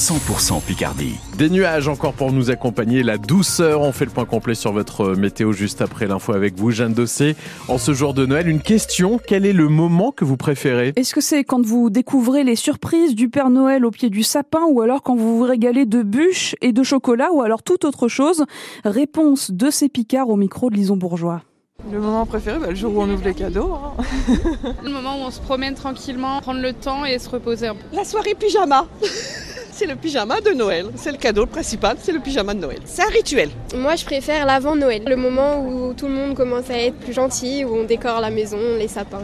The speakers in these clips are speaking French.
100% Picardie. Des nuages encore pour nous accompagner, la douceur. On fait le point complet sur votre météo juste après l'info avec vous, Jeanne Dossé. En ce jour de Noël, une question quel est le moment que vous préférez? Est-ce que c'est quand vous découvrez les surprises du Père Noël au pied du sapin ou alors quand vous vous régalez de bûches et de chocolat ou alors toute autre chose? Réponse de ces Picards au micro de Lison Bourgeois. Le moment préféré, bah, le jour où on ouvre les cadeaux. hein. Le moment où on se promène tranquillement, prendre le temps et se reposer un peu. La soirée pyjama. c'est le pyjama de Noël. C'est le cadeau principal, c'est le pyjama de Noël. C'est un rituel. Moi, je préfère l'avant Noël, le moment où tout le monde commence à être plus gentil, où on décore la maison, les sapins.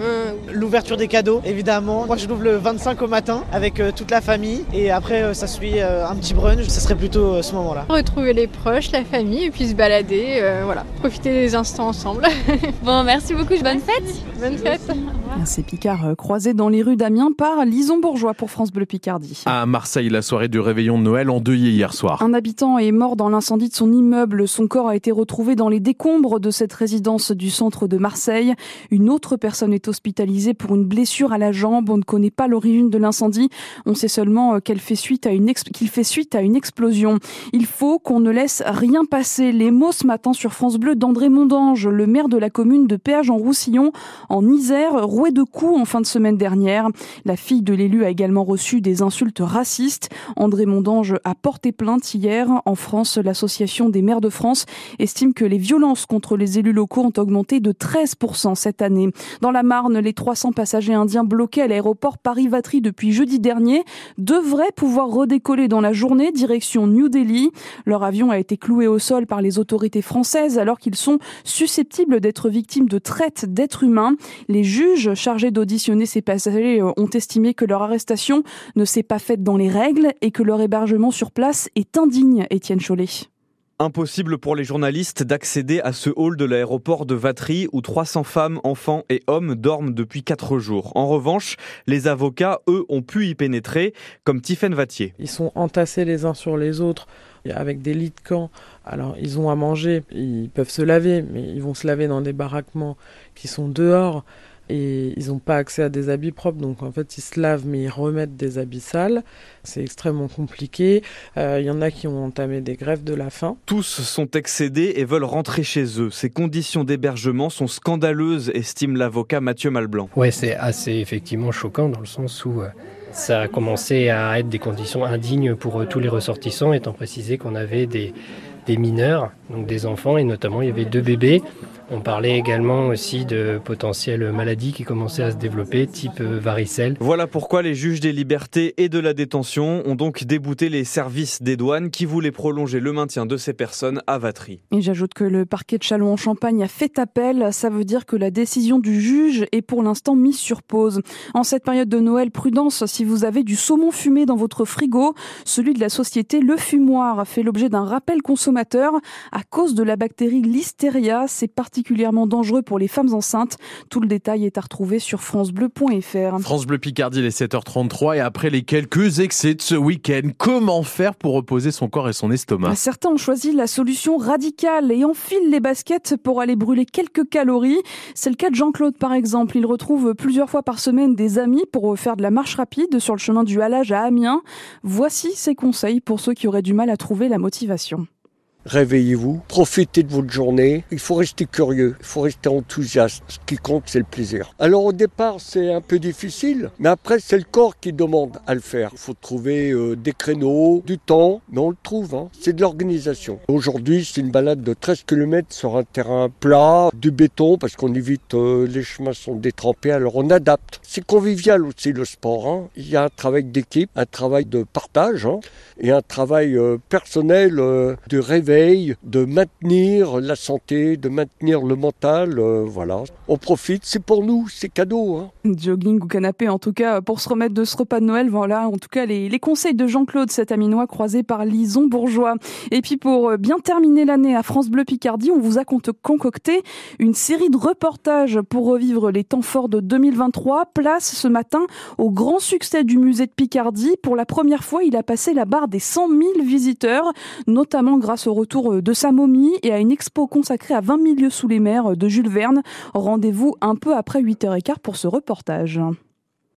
L'ouverture des cadeaux, évidemment. Moi, je l'ouvre le 25 au matin avec euh, toute la famille. Et après, euh, ça suit euh, un petit brunch. Ça serait plutôt euh, ce moment-là. Retrouver les proches, la famille et puis se balader, euh, voilà, profiter des instants ensemble. bon, merci beaucoup, bonne fête. Bonne fête. Ces Picards euh, croisés dans les rues d'Amiens par Lison Bourgeois pour France Bleu Picardie. À Marseille, la soirée du réveillon de Noël endeuillée hier soir. Un habitant est mort dans l'incendie de son immeuble. Son corps a été retrouvé dans les décombres de cette résidence du centre de Marseille. Une autre personne est hospitalisée pour une blessure à la jambe. On ne connaît pas l'origine de l'incendie. On sait seulement euh, qu'elle fait suite à une qu'il fait suite à une explosion. Il faut qu'on ne laisse rien passer. Les mots ce matin sur France Bleu d'André Mondange, le maire de la commune de Péage en Roussillon, en Isère, roué de coups en fin de semaine dernière. La fille de l'élu a également reçu des insultes racistes. André Mondange a porté plainte hier. En France, l'association des maires de France estime que les violences contre les élus locaux ont augmenté de 13% cette année. Dans la Marne, les 300 passagers indiens bloqués à l'aéroport Paris-Vatry depuis jeudi dernier devraient pouvoir redécoller dans la journée direction New Delhi. Leur avion a été cloué au sol par les autorités françaises alors qu'ils sont susceptibles d'être victimes de traite d'êtres humains. Les juges chargés d'auditionner ces passagers ont estimé que leur arrestation ne s'est pas faite dans les règles et que leur hébergement sur place est indigne, Étienne Chollet. Impossible pour les journalistes d'accéder à ce hall de l'aéroport de Vatry où 300 femmes, enfants et hommes dorment depuis 4 jours. En revanche, les avocats, eux, ont pu y pénétrer, comme Tiffaine Vattier. Ils sont entassés les uns sur les autres avec des lits de camp. Alors ils ont à manger, ils peuvent se laver, mais ils vont se laver dans des baraquements qui sont dehors et ils n'ont pas accès à des habits propres. Donc en fait ils se lavent mais ils remettent des habits sales. C'est extrêmement compliqué. Euh, Il y en a qui ont entamé des grèves de la faim. Tous sont excédés et veulent rentrer chez eux. Ces conditions d'hébergement sont scandaleuses, estime l'avocat Mathieu Malblanc. Ouais, c'est assez effectivement choquant dans le sens où euh, ça a commencé à être des conditions indignes pour euh, tous les ressortissants, étant précisé qu'on avait des, des mineurs, donc des enfants, et notamment il y avait deux bébés. On parlait également aussi de potentielles maladies qui commençaient à se développer, type euh, varicelle. Voilà pourquoi les juges des libertés et de la détention ont donc débouté les services des douanes qui voulaient prolonger le maintien de ces personnes à Vatry. Et j'ajoute que le parquet de Châlons-en-Champagne a fait appel. Ça veut dire que la décision du juge est pour l'instant mise sur pause. En cette période de Noël, prudence si vous avez du saumon fumé dans votre frigo. Celui de la société Le Fumoir a fait l'objet d'un rappel à cause de la bactérie Listeria. C'est particulièrement dangereux pour les femmes enceintes. Tout le détail est à retrouver sur francebleu.fr. France Bleu Picardie, les 7h33 et après les quelques excès de ce week-end, comment faire pour reposer son corps et son estomac? Certains ont choisi la solution radicale et enfilent les baskets pour aller brûler quelques calories. C'est le cas de Jean-Claude par exemple. Il retrouve plusieurs fois par semaine des amis pour faire de la marche rapide sur le chemin du halage à Amiens. Voici ses conseils pour ceux qui auraient du mal à trouver la motivation. Réveillez-vous, profitez de votre journée. Il faut rester curieux, il faut rester enthousiaste. Ce qui compte, c'est le plaisir. Alors au départ, c'est un peu difficile, mais après, c'est le corps qui demande à le faire. Il faut trouver euh, des créneaux, du temps, mais on le trouve. Hein. C'est de l'organisation. Aujourd'hui, c'est une balade de 13 km sur un terrain plat, du béton, parce qu'on évite, euh, les chemins sont détrempés, alors on adapte. C'est convivial aussi le sport. Hein. Il y a un travail d'équipe, un travail de partage, hein, et un travail euh, personnel de réveil de maintenir la santé, de maintenir le mental, euh, voilà. On profite, c'est pour nous, c'est cadeau. Hein. Jogging ou canapé, en tout cas, pour se remettre de ce repas de Noël, voilà, en tout cas, les, les conseils de Jean-Claude, cet aminois croisé par Lison Bourgeois. Et puis, pour euh, bien terminer l'année à France Bleu Picardie, on vous a concocté une série de reportages pour revivre les temps forts de 2023. Place ce matin au grand succès du musée de Picardie. Pour la première fois, il a passé la barre des 100 000 visiteurs, notamment grâce au retour de sa momie et à une expo consacrée à 20 milieux sous les mers de Jules Verne. Rendez-vous un peu après 8h15 pour ce reportage.